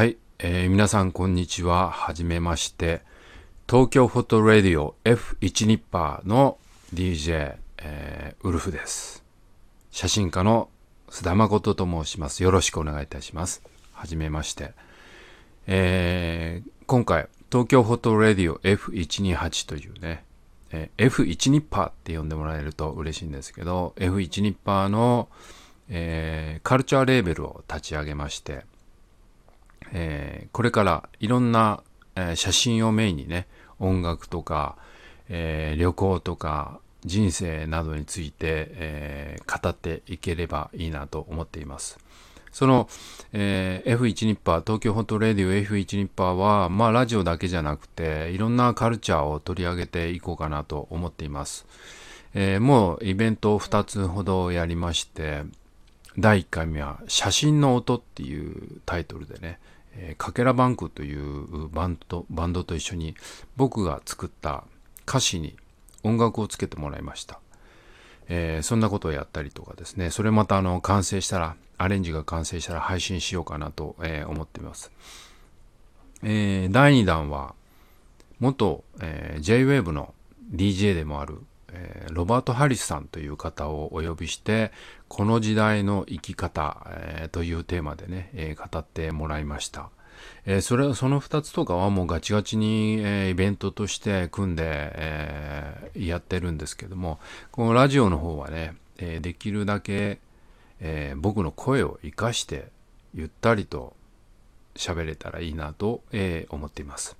はい、えー皆さんこんにちは。はじめまして。東京フォトラディオ F1 ニッパーの DJ、えーウルフです。写真家の須田誠と申します。よろしくお願いいたします。はじめまして。えー今回、東京フォトラディオ F128 というね、えー F1 ニッパーって呼んでもらえると嬉しいんですけど、F1 ニッパーの、えーカルチャーレーベルを立ち上げまして、えーこれからいろんな、えー写真をメインにね音楽とか、えー旅行とか人生などについて、えー語っていければいいなと思っています。その、えー F1 ニッパー東京ホットレディオ F1 ニッパーはまあラジオだけじゃなくていろんなカルチャーを取り上げていこうかなと思っています、えーもうイベントを2つほどやりまして第1回目は「写真の音」っていうタイトルでね、えーかけらバンクというバンドバンドと一緒に僕が作った歌詞に音楽をつけてもらいました、えーそんなことをやったりとかですね。それまたあの完成したらアレンジが完成したら配信しようかなと、えー思っています、えー第2弾は元、えー J-WAVE の DJ でもある、えーロバート・ハリスさんという方をお呼びしてこの時代の生き方、えーというテーマでね、えー語ってもらいました。えそれその2つとかはもうガチガチに、えイベントとして組んで、えやってるんですけどもこのラジオの方はね、えできるだけ、え僕の声を生かしてゆったりと喋れたらいいなと、え思っています。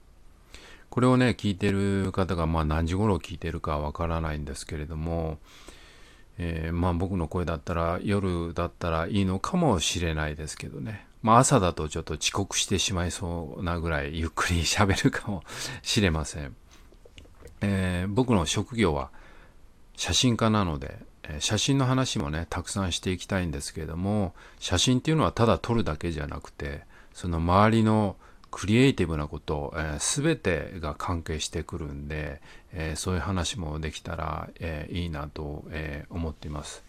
これをね聞いてる方がまあ何時頃聞いてるかわからないんですけれども、えーまあ僕の声だったら夜だったらいいのかもしれないですけどね。まあ朝だとちょっと遅刻してしまいそうなぐらいゆっくり喋るかもしれません、えー僕の職業は写真家なので写真の話もねたくさんしていきたいんですけれども写真っていうのはただ撮るだけじゃなくてその周りのクリエイティブなこと、えー、全てが関係してくるんで、えーそういう話もできたら、えーいいなと、えー思っています。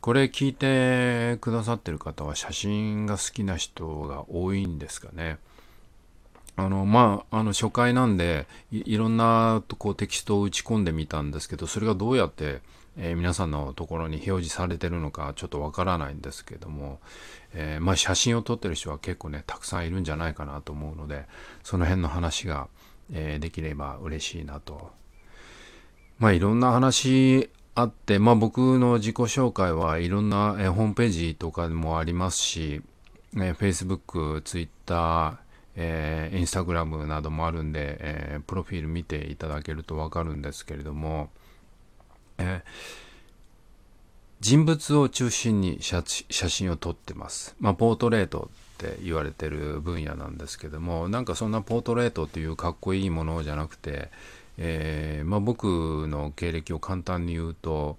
これ聞いてくださってる方は写真が好きな人が多いんですかね。あのまああの初回なんでいろんなこうテキストを打ち込んでみたんですけどそれがどうやって、えー皆さんのところに表示されてるのかちょっとわからないんですけども、えーまあ、写真を撮ってる人は結構ねたくさんいるんじゃないかなと思うのでその辺の話が、えーできれば嬉しいなと。まあいろんな話あって、まあ、僕の自己紹介はいろんな、えホームページとかもありますし、えー Facebook、Twitter、えー、Instagram などもあるんで、えープロフィール見ていただけるとわかるんですけれども、えー人物を中心に写写真を撮ってます。まあ、ポートレートって言われてる分野なんですけども、なんかそんなポートレートっていうかっこいいものじゃなくて、えーまあ、僕の経歴を簡単に言うと、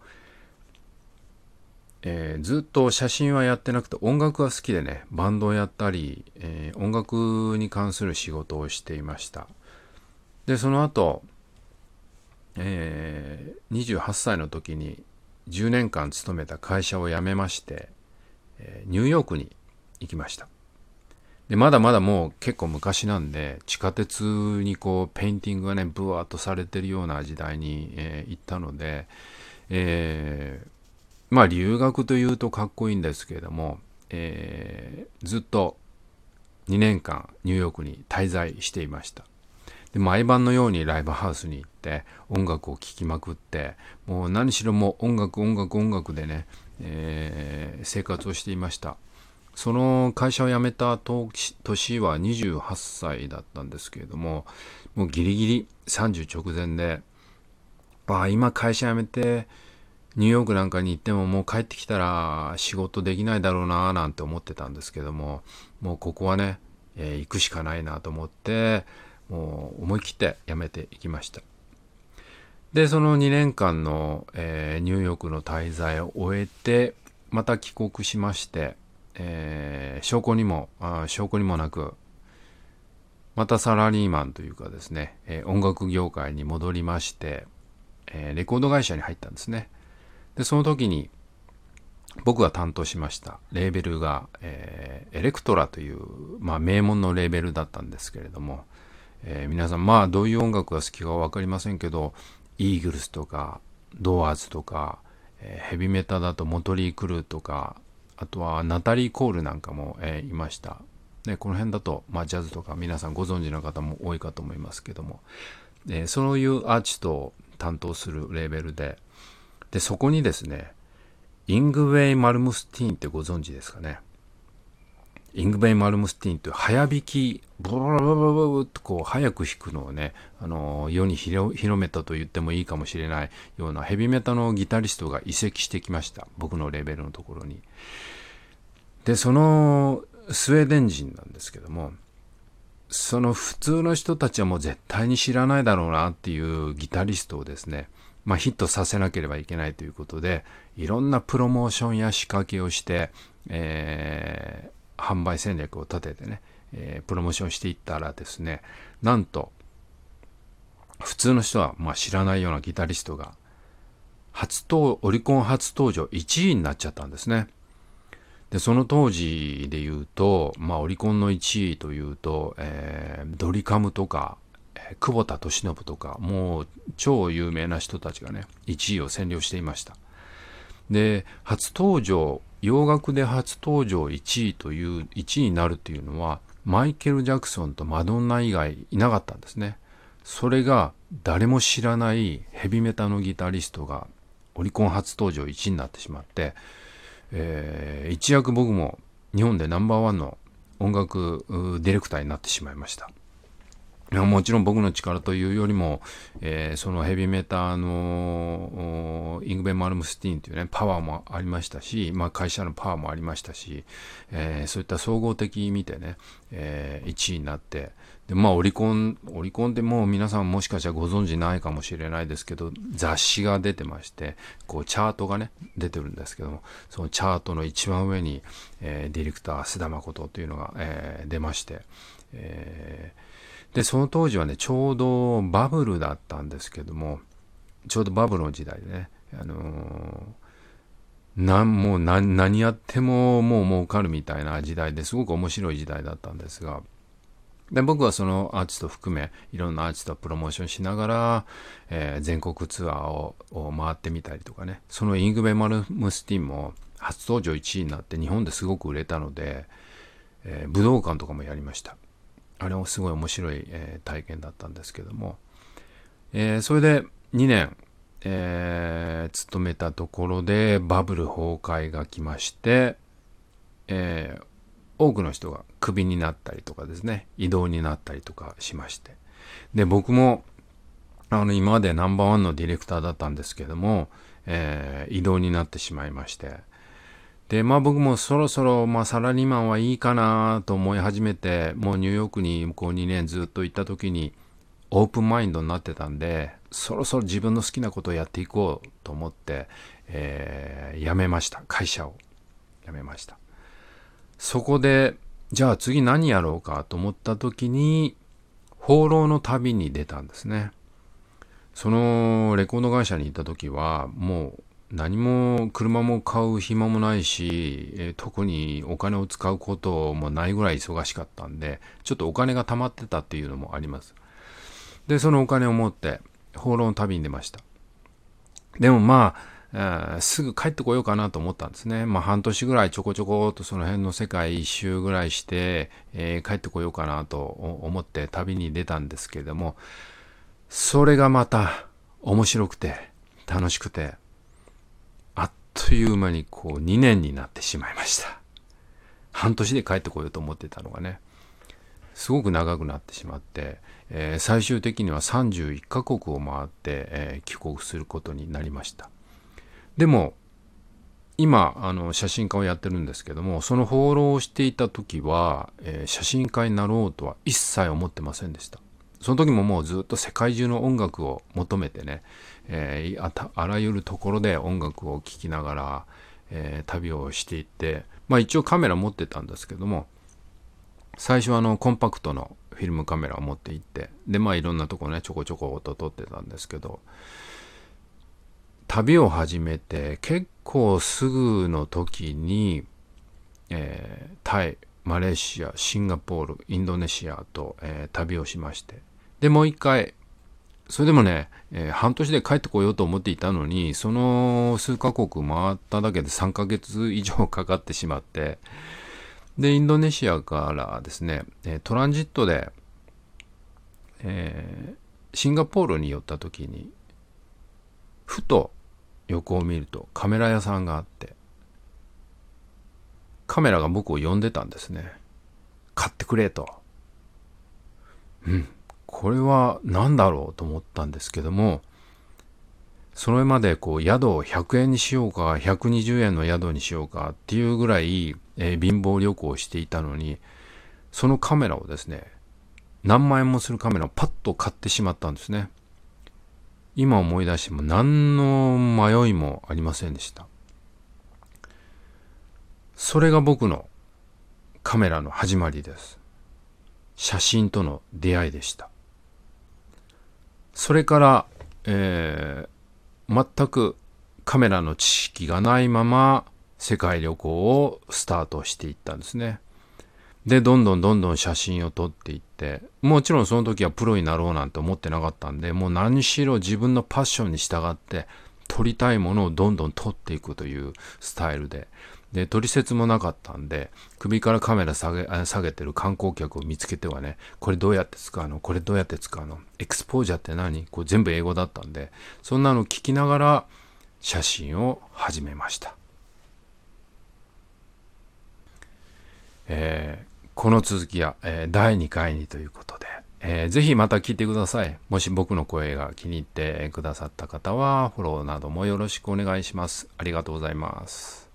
えーずっと写真はやってなくて音楽が好きでねバンドをやったり、えー音楽に関する仕事をしていました。でその後、えー28歳の時に10年間勤めた会社を辞めまして、えニューヨークに行きました。でまだまだもう結構昔なんで地下鉄にこうペインティングがねブワーっとされてるような時代に、え行ったので、えーまあ留学というとかっこいいんですけれども、えーずっと2年間ニューヨークに滞在していました。で毎晩のようにライブハウスに行って音楽を聴きまくってもう何しろもう音楽音楽音楽でね、えー生活をしていました。その会社を辞めた年年は28歳だったんですけれどももうギリギリ30直前でああ今会社辞めてニューヨークなんかに行ってももう帰ってきたら仕事できないだろうななんて思ってたんですけどももうここはね、えー行くしかないなと思ってもう思い切って辞めていきました。でその2年間の、えーニューヨークの滞在を終えてまた帰国しまして、えー証拠にもあ証拠にもなくまたサラリーマンというかですね、えー音楽業界に戻りまして、えーレコード会社に入ったんですね。でその時に僕が担当しましたレーベルが、えーエレクトラという、まあ、名門のレーベルだったんですけれども、えー、皆さんまあどういう音楽が好きか分かりませんけどイーグルスとかドアーズとか、えー、ヘビメタだとモトリー・クルーとかあとはナタリー・コールなんかも、えー、いました、ね、この辺だと、まあ、ジャズとか皆さんご存知の方も多いかと思いますけども、えー、そういうアーティストを担当するレーベルででそこにですねイングウェイ・マルムスティーンってご存知ですかね。イングベイ・マルムスティーンという早弾きブロブロブロブロとこう早く弾くのをね、あの世に広めたと言ってもいいかもしれないようなヘビメタのギタリストが移籍してきました僕のレベルのところにでそのスウェーデン人なんですけどもその普通の人たちはもう絶対に知らないだろうなっていうギタリストをですねまあ、ヒットさせなければいけないということでいろんなプロモーションや仕掛けをして、えー、販売戦略を立ててね、えー、プロモーションしていったらですねなんと普通の人はまあ知らないようなギタリストが初登オリコン初登場1位になっちゃったんですね。でその当時で言うと、まあ、オリコンの1位というと、えー、ドリカムとか、ー、久保田利伸とかもう超有名な人たちがね1位を占領していました。で初登場洋楽で初登場1位という1位になるというのはマイケル・ジャクソンとマドンナ以外いなかったんですねそれが誰も知らないヘビメタのギタリストがオリコン初登場1位になってしまって、えー、一躍僕も日本でナンバーワンの音楽ディレクターになってしまいましたもちろん僕の力というよりも、えー、そのヘビメーターのイングベン・マルムスティーンというねパワーもありましたし、まあ、会社のパワーもありましたし、えー、そういった総合的に見てね、えー、1位になってでまあオリコンオリコンってもう皆さんもしかしたらご存知ないかもしれないですけど雑誌が出てましてこうチャートがね出てるんですけどもそのチャートの一番上に、え、ディレクター須田誠というのが、え、出まして、えーで、その当時はね、ちょうどバブルだったんですけども、ちょうどバブルの時代でね、あのー、なんもう何何やってももう儲かるみたいな時代ですごく面白い時代だったんですが、で僕はそのアーティスト含めいろんなアーティストをプロモーションしながら、えー、全国ツアーを回ってみたりとかねそのイングベ・マルムスティンも初登場1位になって日本ですごく売れたので、えー、武道館とかもやりました。あれもすごい面白い、えー、体験だったんですけども、えー、それで2年、えー、勤めたところでバブル崩壊が来まして、えー、多くの人がクビになったりとかですね異動になったりとかしまして。で僕もあの今までナンバーワンのディレクターだったんですけども、えー、異動になってしまいまして。で、まあ僕もそろそろ、まあサラリーマンはいいかなと思い始めて、もうニューヨークに向こう2年ずっと行った時に、オープンマインドになってたんで、そろそろ自分の好きなことをやっていこうと思って、えー、辞めました。会社を辞めました。そこで、じゃあ次何やろうかと思った時に、放浪の旅に出たんですね。そのレコード会社に行った時は、もう何も車も買う暇もないし、えー、特にお金を使うこともないぐらい忙しかったんで、ちょっとお金が貯まってたっていうのもあります。で、そのお金を持って、放浪の旅に出ました。でもまあ、すぐ帰ってこようかなと思ったんですね。まあ半年ぐらいちょこちょこっとその辺の世界一周ぐらいして、えー、帰ってこようかなと思って旅に出たんですけれども、それがまた面白くて楽しくて、という間にこう2年になってしまいました。半年で帰ってこようと思ってたのがね、すごく長くなってしまって、えー、最終的には31カ国を回って、えー、帰国することになりました。でも、今、あの、写真家をやってるんですけども、その放浪をしていた時は、えー、写真家になろうとは一切思ってませんでした。その時ももうずっと世界中の音楽を求めてね、えー、ああらゆるところで音楽を聴きながら、えー、旅をしていってまあ一応カメラ持ってたんですけども最初はあのコンパクトのフィルムカメラを持って行ってでまあいろんなとこねちょこちょこと撮ってたんですけど旅を始めて結構すぐの時に、えー、タイマレーシアシンガポールインドネシアと、えー、旅をしまして。でもう一回それでもね、えー、半年で帰ってこようと思っていたのにその数カ国回っただけで3ヶ月以上かかってしまってでインドネシアからですねトランジットで、えー、シンガポールに寄った時にふと横を見るとカメラ屋さんがあってカメラが僕を呼んでたんですね。買ってくれと。うん。これは何だろうと思ったんですけども、それまでこう宿を100円にしようか、120円の宿にしようかっていうぐらい、えー、貧乏旅行をしていたのに、そのカメラをですね、何万円もするカメラをパッと買ってしまったんですね。今思い出しても何の迷いもありませんでした。それが僕のカメラの始まりです。写真との出会いでした。それから、えー、全くカメラの知識がないまま世界旅行をスタートしていったんですね。で、どんどんどんどん写真を撮っていって、もちろんその時はプロになろうなんて思ってなかったんで、もう何しろ自分のパッションに従って撮りたいものをどんどん撮っていくというスタイルで、で、取説もなかったんで、首からカメラ下げ下げてる観光客を見つけてはね、これどうやって使うの？これどうやって使うの？エクスポージャーって何？こう全部英語だったんで、そんなの聞きながら写真を始めました。えー、この続きは、えー、第2回にということで、えー、ぜひまた聞いてください。もし僕の声が気に入ってくださった方は、フォローなどもよろしくお願いします。ありがとうございます。